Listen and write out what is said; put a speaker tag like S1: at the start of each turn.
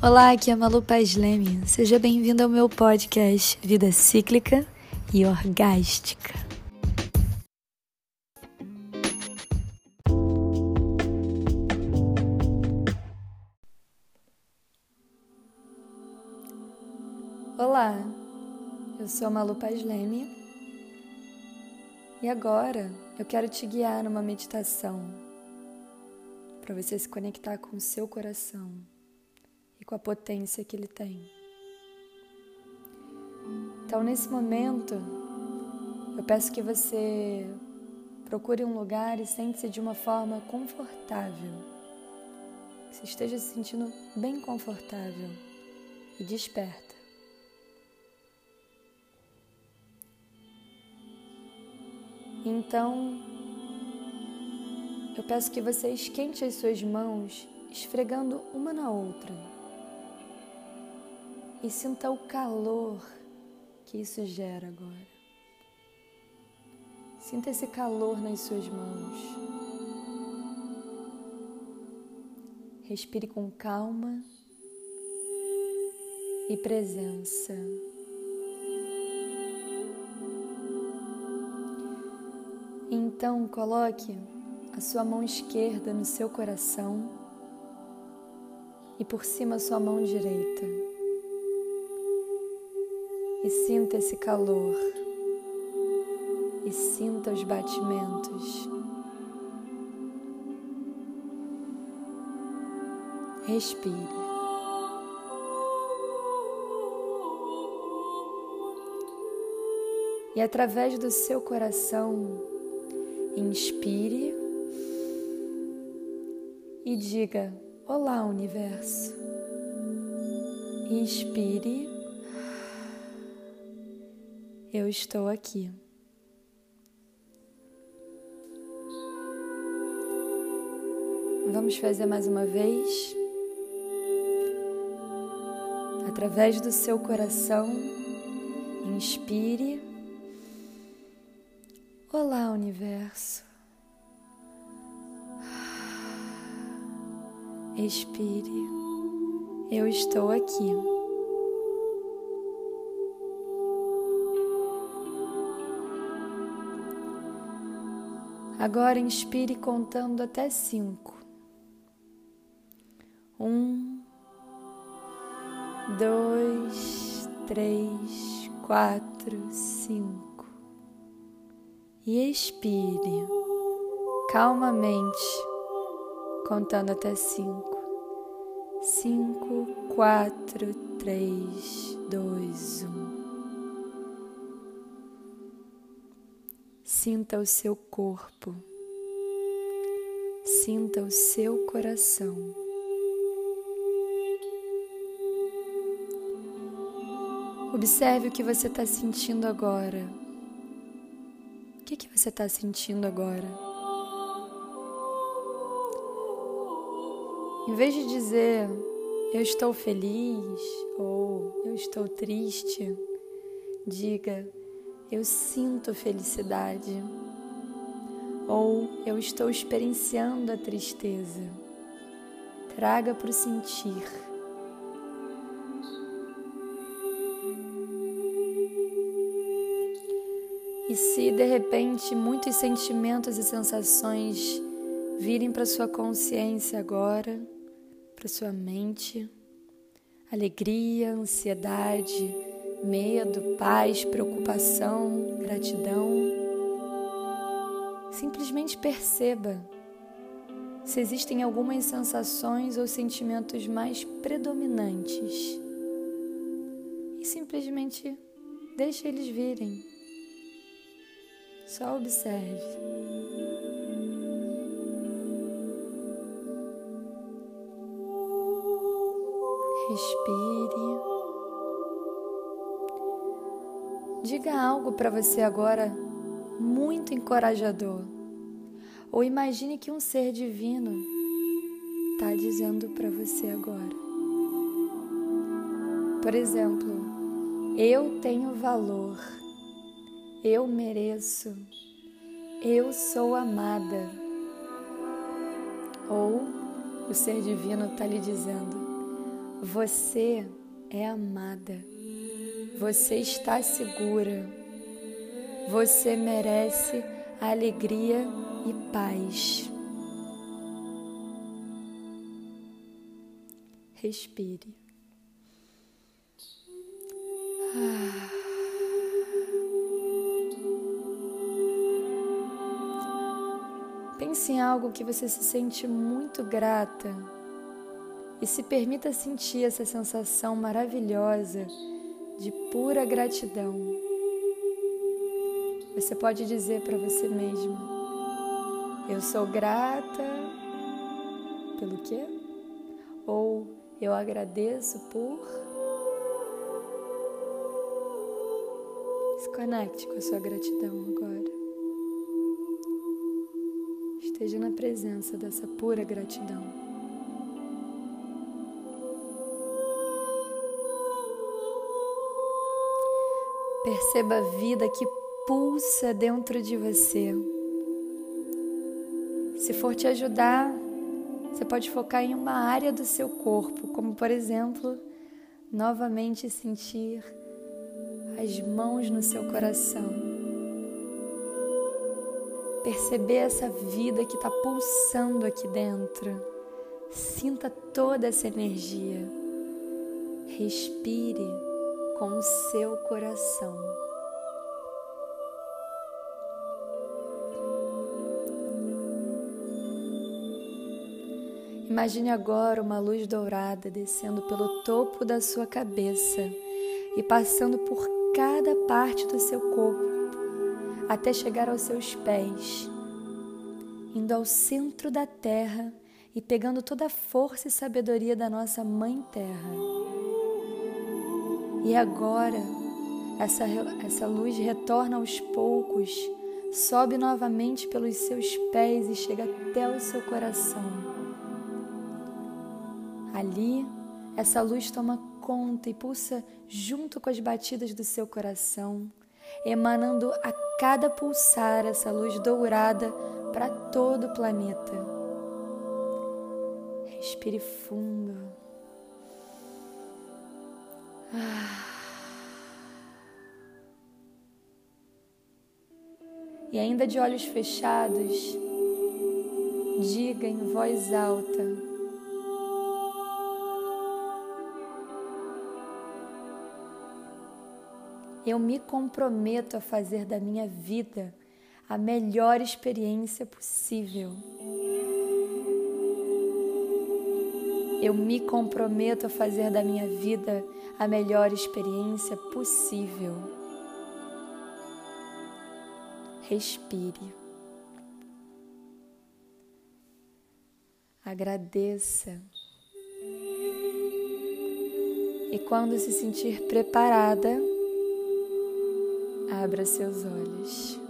S1: Olá, aqui é Malu Paz Leme. Seja bem-vindo ao meu podcast Vida Cíclica e Orgástica. Olá, eu sou a Malu Paz Leme e agora eu quero te guiar numa meditação para você se conectar com o seu coração com a potência que ele tem. Então, nesse momento, eu peço que você procure um lugar e sente-se de uma forma confortável. Que você esteja se sentindo bem confortável e desperta. Então, eu peço que você esquente as suas mãos, esfregando uma na outra e sinta o calor que isso gera agora. Sinta esse calor nas suas mãos. Respire com calma e presença. Então, coloque a sua mão esquerda no seu coração e por cima a sua mão direita e sinta esse calor e sinta os batimentos. Respire. E através do seu coração, inspire e diga: Olá, universo. Inspire eu estou aqui. Vamos fazer mais uma vez. Através do seu coração, inspire. Olá, universo. Expire. Eu estou aqui. Agora inspire contando até cinco. Um, dois, três, quatro, cinco. E expire calmamente, contando até cinco. Cinco, quatro, três, dois, um. Sinta o seu corpo, sinta o seu coração. Observe o que você está sentindo agora. O que, que você está sentindo agora? Em vez de dizer eu estou feliz ou eu estou triste, diga eu sinto felicidade ou eu estou experienciando a tristeza. Traga para o sentir. E se de repente muitos sentimentos e sensações virem para sua consciência agora, para sua mente, alegria, ansiedade, medo, paz, preocupação, gratidão. Simplesmente perceba se existem algumas sensações ou sentimentos mais predominantes e simplesmente deixe eles virem. Só observe. Respire. Diga algo para você agora muito encorajador. Ou imagine que um ser divino está dizendo para você agora. Por exemplo, eu tenho valor, eu mereço, eu sou amada. Ou o ser divino está lhe dizendo: Você é amada. Você está segura. Você merece alegria e paz. Respire. Ah. Pense em algo que você se sente muito grata e se permita sentir essa sensação maravilhosa de pura gratidão. Você pode dizer para você mesmo: Eu sou grata pelo quê? Ou eu agradeço por. Se conecte com a sua gratidão agora. Esteja na presença dessa pura gratidão. Perceba a vida que pulsa dentro de você. Se for te ajudar, você pode focar em uma área do seu corpo, como por exemplo, novamente sentir as mãos no seu coração. Perceber essa vida que está pulsando aqui dentro. Sinta toda essa energia. Respire com o seu coração. Imagine agora uma luz dourada descendo pelo topo da sua cabeça e passando por cada parte do seu corpo até chegar aos seus pés, indo ao centro da terra e pegando toda a força e sabedoria da nossa Mãe Terra. E agora, essa, essa luz retorna aos poucos, sobe novamente pelos seus pés e chega até o seu coração. Ali, essa luz toma conta e pulsa junto com as batidas do seu coração, emanando a cada pulsar essa luz dourada para todo o planeta. Respire fundo. E ainda de olhos fechados, diga em voz alta: Eu me comprometo a fazer da minha vida a melhor experiência possível. Eu me comprometo a fazer da minha vida a melhor experiência possível. Respire. Agradeça. E quando se sentir preparada, abra seus olhos.